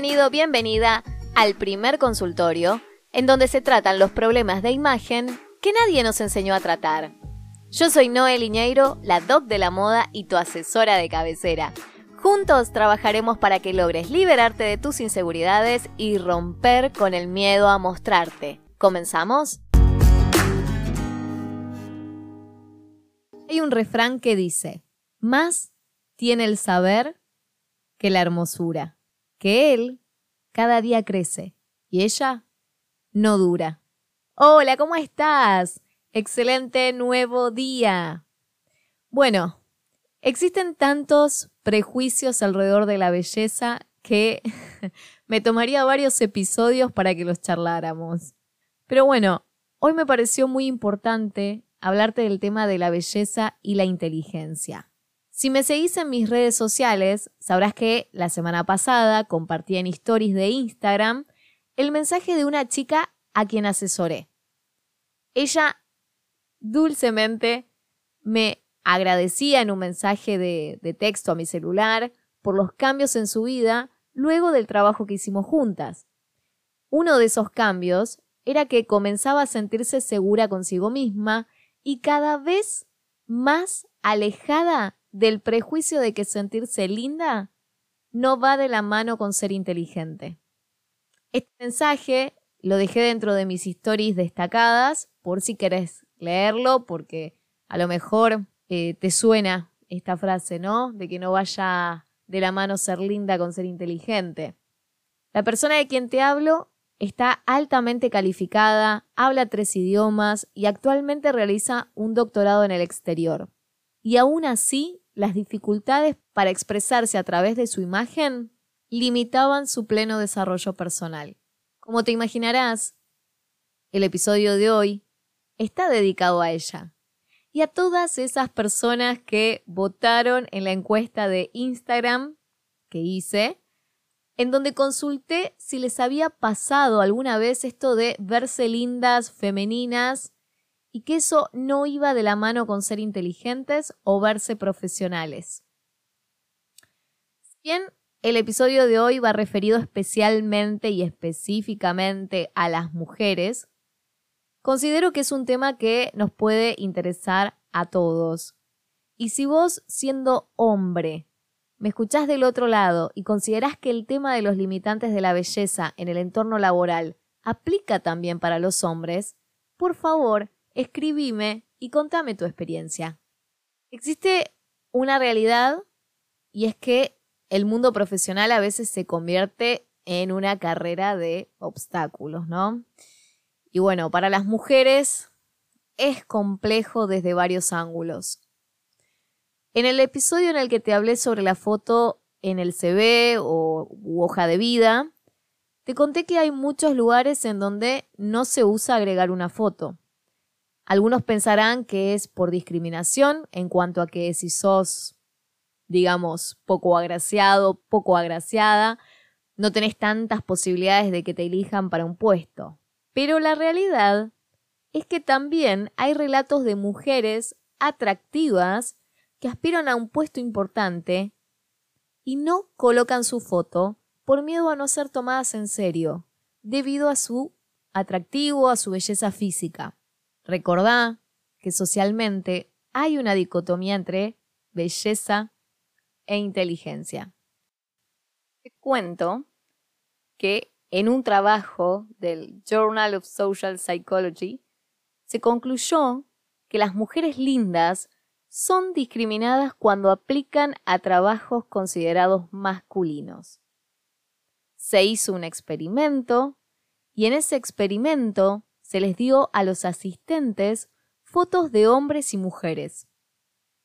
Bienvenido, bienvenida al primer consultorio, en donde se tratan los problemas de imagen que nadie nos enseñó a tratar. Yo soy Noel Iñeiro, la doc de la moda y tu asesora de cabecera. Juntos trabajaremos para que logres liberarte de tus inseguridades y romper con el miedo a mostrarte. ¿Comenzamos? Hay un refrán que dice, más tiene el saber que la hermosura, que él cada día crece y ella no dura. Hola, ¿cómo estás? Excelente nuevo día. Bueno, existen tantos prejuicios alrededor de la belleza que me tomaría varios episodios para que los charláramos. Pero bueno, hoy me pareció muy importante hablarte del tema de la belleza y la inteligencia. Si me seguís en mis redes sociales, sabrás que la semana pasada compartí en stories de Instagram el mensaje de una chica a quien asesoré. Ella dulcemente me agradecía en un mensaje de, de, texto a mi celular por los cambios en su vida luego del trabajo que hicimos juntas. Uno de esos cambios era que comenzaba a sentirse segura consigo misma y cada vez más alejada del prejuicio de que sentirse linda no va de la mano con ser inteligente. Este mensaje lo dejé dentro de mis stories destacadas por si querés leerlo, porque a lo mejor eh, te suena esta frase, ¿no? De que no vaya de la mano ser linda con ser inteligente. La persona de quien te hablo está altamente calificada, habla tres idiomas y actualmente realiza un doctorado en el exterior. Y aún así las dificultades para expresarse a través de su imagen limitaban su pleno desarrollo personal. Como te imaginarás, el episodio de hoy está dedicado a ella y a todas esas personas que votaron en la encuesta de Instagram que hice, en donde consulté si les había pasado alguna vez esto de verse lindas, femeninas y que eso no iba de la mano con ser inteligentes o verse profesionales. Bien, el episodio de hoy va referido especialmente y específicamente a las mujeres. Considero que es un tema que nos puede interesar a todos. Y si vos, siendo hombre, me escuchás del otro lado y considerás que el tema de los limitantes de la belleza en el entorno laboral aplica también para los hombres, por favor, escribime y contame tu experiencia. Existe una realidad y es que el mundo profesional a veces se convierte en una carrera de obstáculos, ¿no? Y bueno, para las mujeres es complejo desde varios ángulos. En el episodio en el que te hablé sobre la foto en el CV o hoja de vida, te conté que hay muchos lugares en donde no se usa agregar una foto. Algunos pensarán que es por discriminación en cuanto a que si sos, digamos, poco agraciado, poco agraciada, no tenés tantas posibilidades de que te elijan para un puesto. Pero la realidad es que también hay relatos de mujeres atractivas que aspiran a un puesto importante y no colocan su foto por miedo a no ser tomadas en serio, debido a su atractivo, a su belleza física. Recordá que socialmente hay una dicotomía entre belleza e inteligencia. Te cuento que en un trabajo del Journal of Social Psychology se concluyó que las mujeres lindas son discriminadas cuando aplican a trabajos considerados masculinos. Se hizo un experimento y en ese experimento se les dio a los asistentes fotos de hombres y mujeres.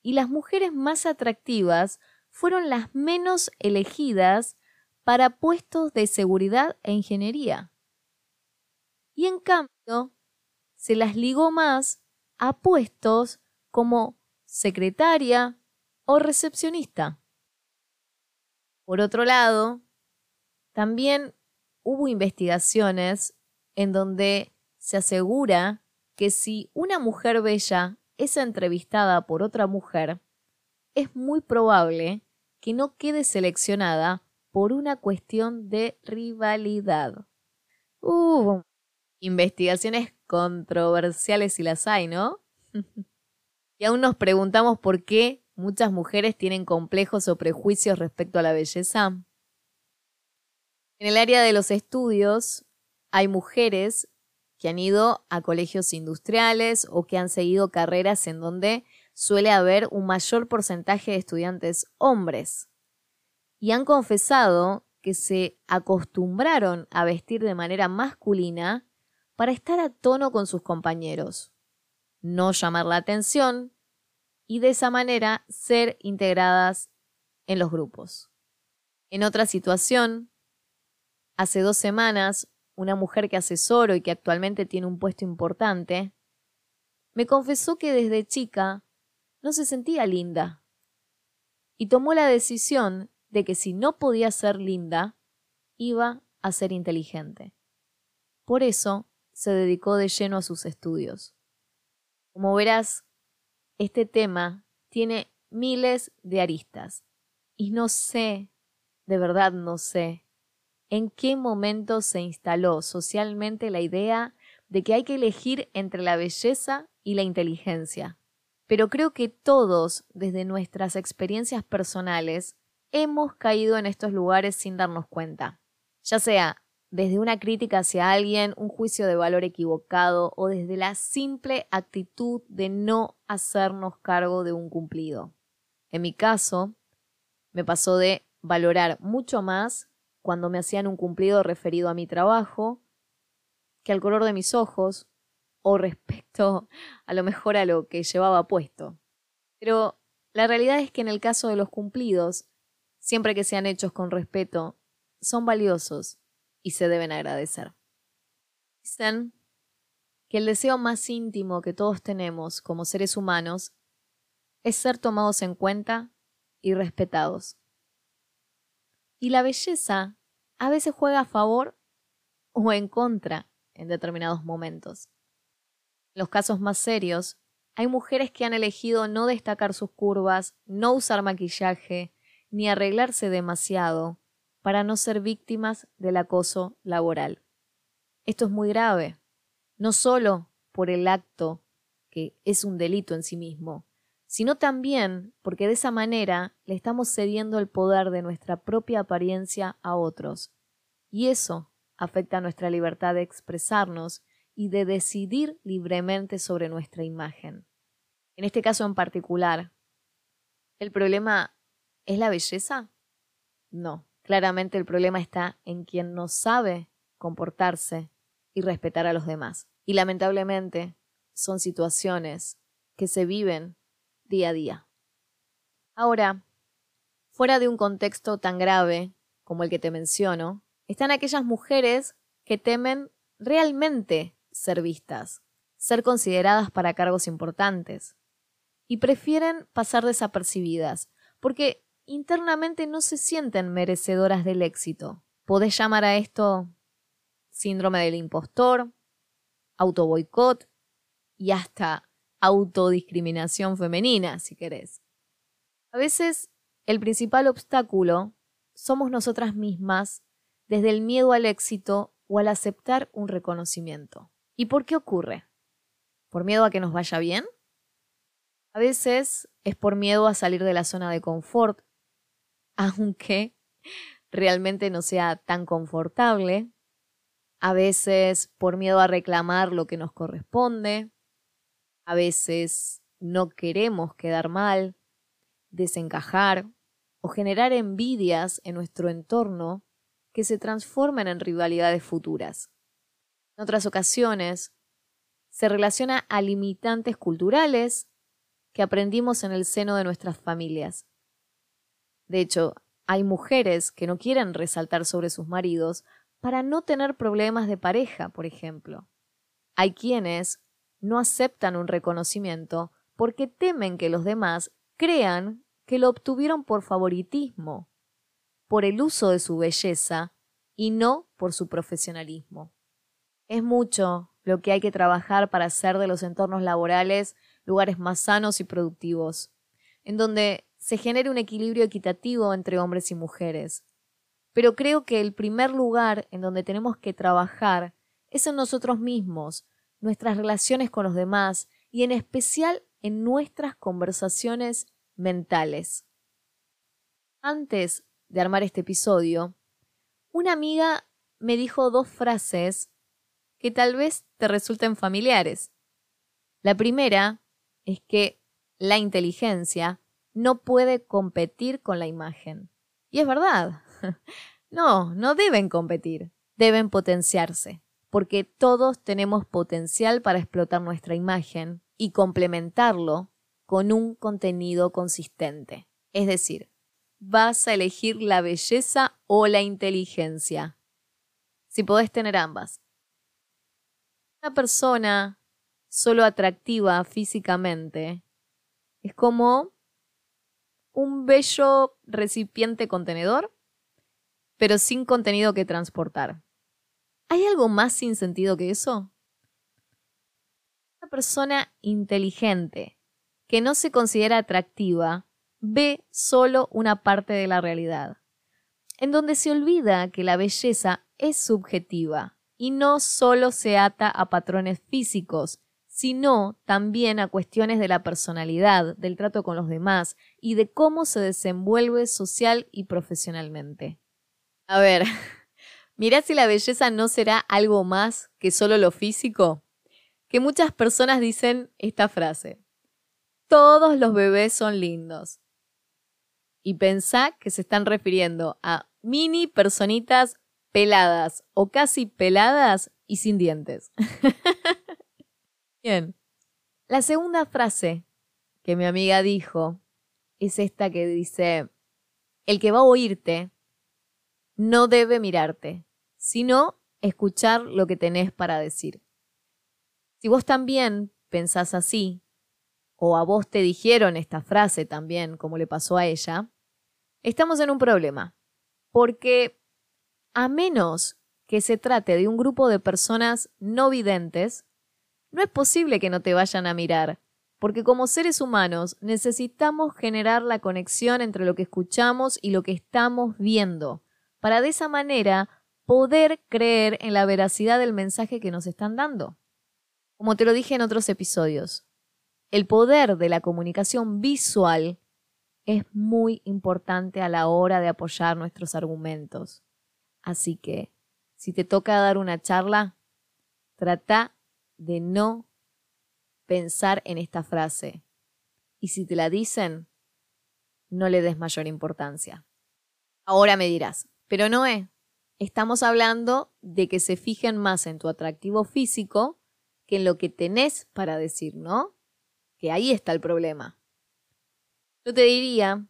Y las mujeres más atractivas fueron las menos elegidas para puestos de seguridad e ingeniería. Y en cambio, se las ligó más a puestos como secretaria o recepcionista. Por otro lado, también hubo investigaciones en donde se asegura que si una mujer bella es entrevistada por otra mujer, es muy probable que no quede seleccionada por una cuestión de rivalidad. Uh, investigaciones controversiales si las hay, ¿no? y aún nos preguntamos por qué muchas mujeres tienen complejos o prejuicios respecto a la belleza. En el área de los estudios hay mujeres que han ido a colegios industriales o que han seguido carreras en donde suele haber un mayor porcentaje de estudiantes hombres. Y han confesado que se acostumbraron a vestir de manera masculina para estar a tono con sus compañeros, no llamar la atención y de esa manera ser integradas en los grupos. En otra situación, hace dos semanas, una mujer que asesoro y que actualmente tiene un puesto importante, me confesó que desde chica no se sentía linda y tomó la decisión de que si no podía ser linda, iba a ser inteligente. Por eso se dedicó de lleno a sus estudios. Como verás, este tema tiene miles de aristas y no sé, de verdad no sé, en qué momento se instaló socialmente la idea de que hay que elegir entre la belleza y la inteligencia. Pero creo que todos, desde nuestras experiencias personales, hemos caído en estos lugares sin darnos cuenta. Ya sea desde una crítica hacia alguien, un juicio de valor equivocado o desde la simple actitud de no hacernos cargo de un cumplido. En mi caso, me pasó de valorar mucho más cuando me hacían un cumplido referido a mi trabajo que al color de mis ojos o respecto a lo mejor a lo que llevaba puesto. Pero la realidad es que en el caso de los cumplidos, siempre que sean hechos con respeto, son valiosos y se deben agradecer. Dicen que el deseo más íntimo que todos tenemos como seres humanos es ser tomados en cuenta y respetados. Y la belleza a veces juega a favor o en contra en determinados momentos. En los casos más serios, hay mujeres que han elegido no destacar sus curvas, no usar maquillaje, ni arreglarse demasiado, para no ser víctimas del acoso laboral. Esto es muy grave, no solo por el acto, que es un delito en sí mismo, sino también porque de esa manera le estamos cediendo el poder de nuestra propia apariencia a otros. Y eso afecta nuestra libertad de expresarnos y de decidir libremente sobre nuestra imagen. En este caso en particular, ¿el problema es la belleza? No. Claramente el problema está en quien no sabe comportarse y respetar a los demás. Y lamentablemente son situaciones que se viven día a día. Ahora, fuera de un contexto tan grave como el que te menciono, están aquellas mujeres que temen realmente ser vistas, ser consideradas para cargos importantes, y prefieren pasar desapercibiboicotas, porque internamente no se sienten merecedoras del éxito. Podés llamar a esto síndrome del impostor, autoboicot y hasta autodiscriminación femenina, si querés. A veces el principal obstáculo somos nosotras mismas desde el miedo al éxito o al aceptar un reconocimiento. ¿Y por qué ocurre? ¿Por miedo a que nos vaya bien? A veces es por miedo a salir de la zona de confort aunque realmente no sea tan confortable, a veces por miedo a reclamar lo que nos corresponde, a veces no queremos quedar mal, desencajar o generar envidias en nuestro entorno que se transformen en rivalidades futuras. En otras ocasiones, se relaciona a limitantes culturales que aprendimos en el seno de nuestras familias de hecho, hay mujeres que no quieren resaltar sobre sus maridos para no tener problemas de pareja, por ejemplo. Hay quienes no aceptan un reconocimiento porque temen que los demás crean que lo obtuvieron por favoritismo, por el uso de su belleza y no por su profesionalismo. Es mucho lo que hay que trabajar para hacer de los entornos laborales lugares más sanos y productivos, en donde se genere un equilibrio equitativo entre hombres y mujeres. pero creo que el primer lugar en donde tenemos que trabajar es en nosotros mismos, nuestras relaciones con los demás y en especial en nuestras conversaciones mentales. Antes de armar este episodio, una amiga me dijo dos frases que tal vez te resulten familiares. La primera es que la inteligencia no puede competir con la imagen. Y es verdad. No, no deben competir, deben potenciarse, porque todos tenemos potencial para explotar nuestra imagen y complementarlo con un contenido consistente. Es decir, vas a elegir la belleza o la inteligencia. Si podés tener ambas. Una persona solo atractiva físicamente es como un bello recipiente contenedor, pero sin contenido que transportar. ¿Hay algo más sin sentido que eso? Una persona inteligente que no se considera atractiva ve solo una parte de la realidad, en donde se olvida que la belleza es subjetiva y no solo se ata a patrones físicos, sino también a cuestiones de la personalidad, del trato con los demás y de cómo se desenvuelve social y profesionalmente. A ver, mirá si la belleza no será algo más que solo lo físico. Que muchas personas dicen esta frase. Todos los bebés son lindos. Y pensá que se están refiriendo a mini personitas peladas o casi peladas y sin dientes. Bien. La segunda frase que mi amiga dijo es esta que dice, el que va a oírte no debe mirarte, sino escuchar lo que tenés para decir. Si vos también pensás así, o a vos te dijeron esta frase también, como le pasó a ella, estamos en un problema, porque a menos que se trate de un grupo de personas no videntes, no es posible que no te vayan a mirar, porque como seres humanos necesitamos generar la conexión entre lo que escuchamos y lo que estamos viendo, para de esa manera poder creer en la veracidad del mensaje que nos están dando. Como te lo dije en otros episodios, el poder de la comunicación visual es muy importante a la hora de apoyar nuestros argumentos. Así que, si te toca dar una charla, trata de no pensar en esta frase. Y si te la dicen, no le des mayor importancia. Ahora me dirás, pero no es. Estamos hablando de que se fijen más en tu atractivo físico que en lo que tenés para decir, ¿no? Que ahí está el problema. Yo te diría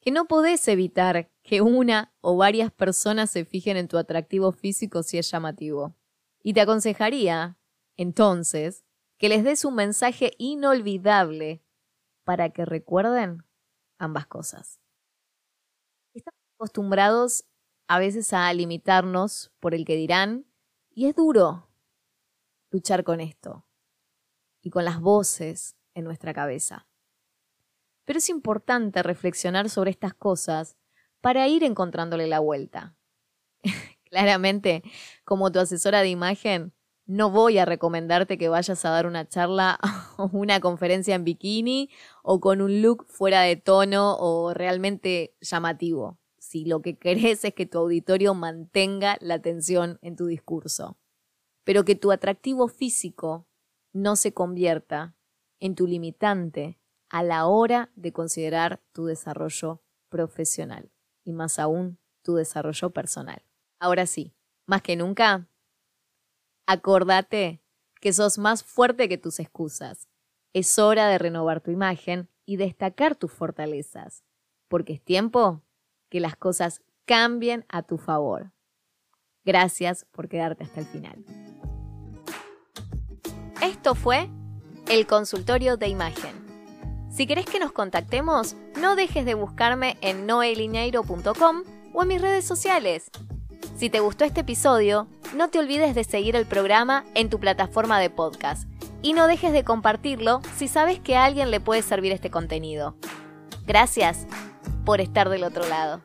que no podés evitar que una o varias personas se fijen en tu atractivo físico si es llamativo. Y te aconsejaría entonces, que les des un mensaje inolvidable para que recuerden ambas cosas. Estamos acostumbrados a veces a limitarnos por el que dirán y es duro luchar con esto y con las voces en nuestra cabeza. Pero es importante reflexionar sobre estas cosas para ir encontrándole la vuelta. Claramente, como tu asesora de imagen, no voy a recomendarte que vayas a dar una charla o una conferencia en bikini o con un look fuera de tono o realmente llamativo. Si lo que querés es que tu auditorio mantenga la atención en tu discurso. Pero que tu atractivo físico no se convierta en tu limitante a la hora de considerar tu desarrollo profesional y más aún tu desarrollo personal. Ahora sí, más que nunca, Acordate que sos más fuerte que tus excusas. Es hora de renovar tu imagen y destacar tus fortalezas, porque es tiempo que las cosas cambien a tu favor. Gracias por quedarte hasta el final. Esto fue el consultorio de imagen. Si querés que nos contactemos, no dejes de buscarme en noelineiro.com o en mis redes sociales. Si te gustó este episodio, no te olvides de seguir el programa en tu plataforma de podcast y no dejes de compartirlo si sabes que a alguien le puede servir este contenido. Gracias por estar del otro lado.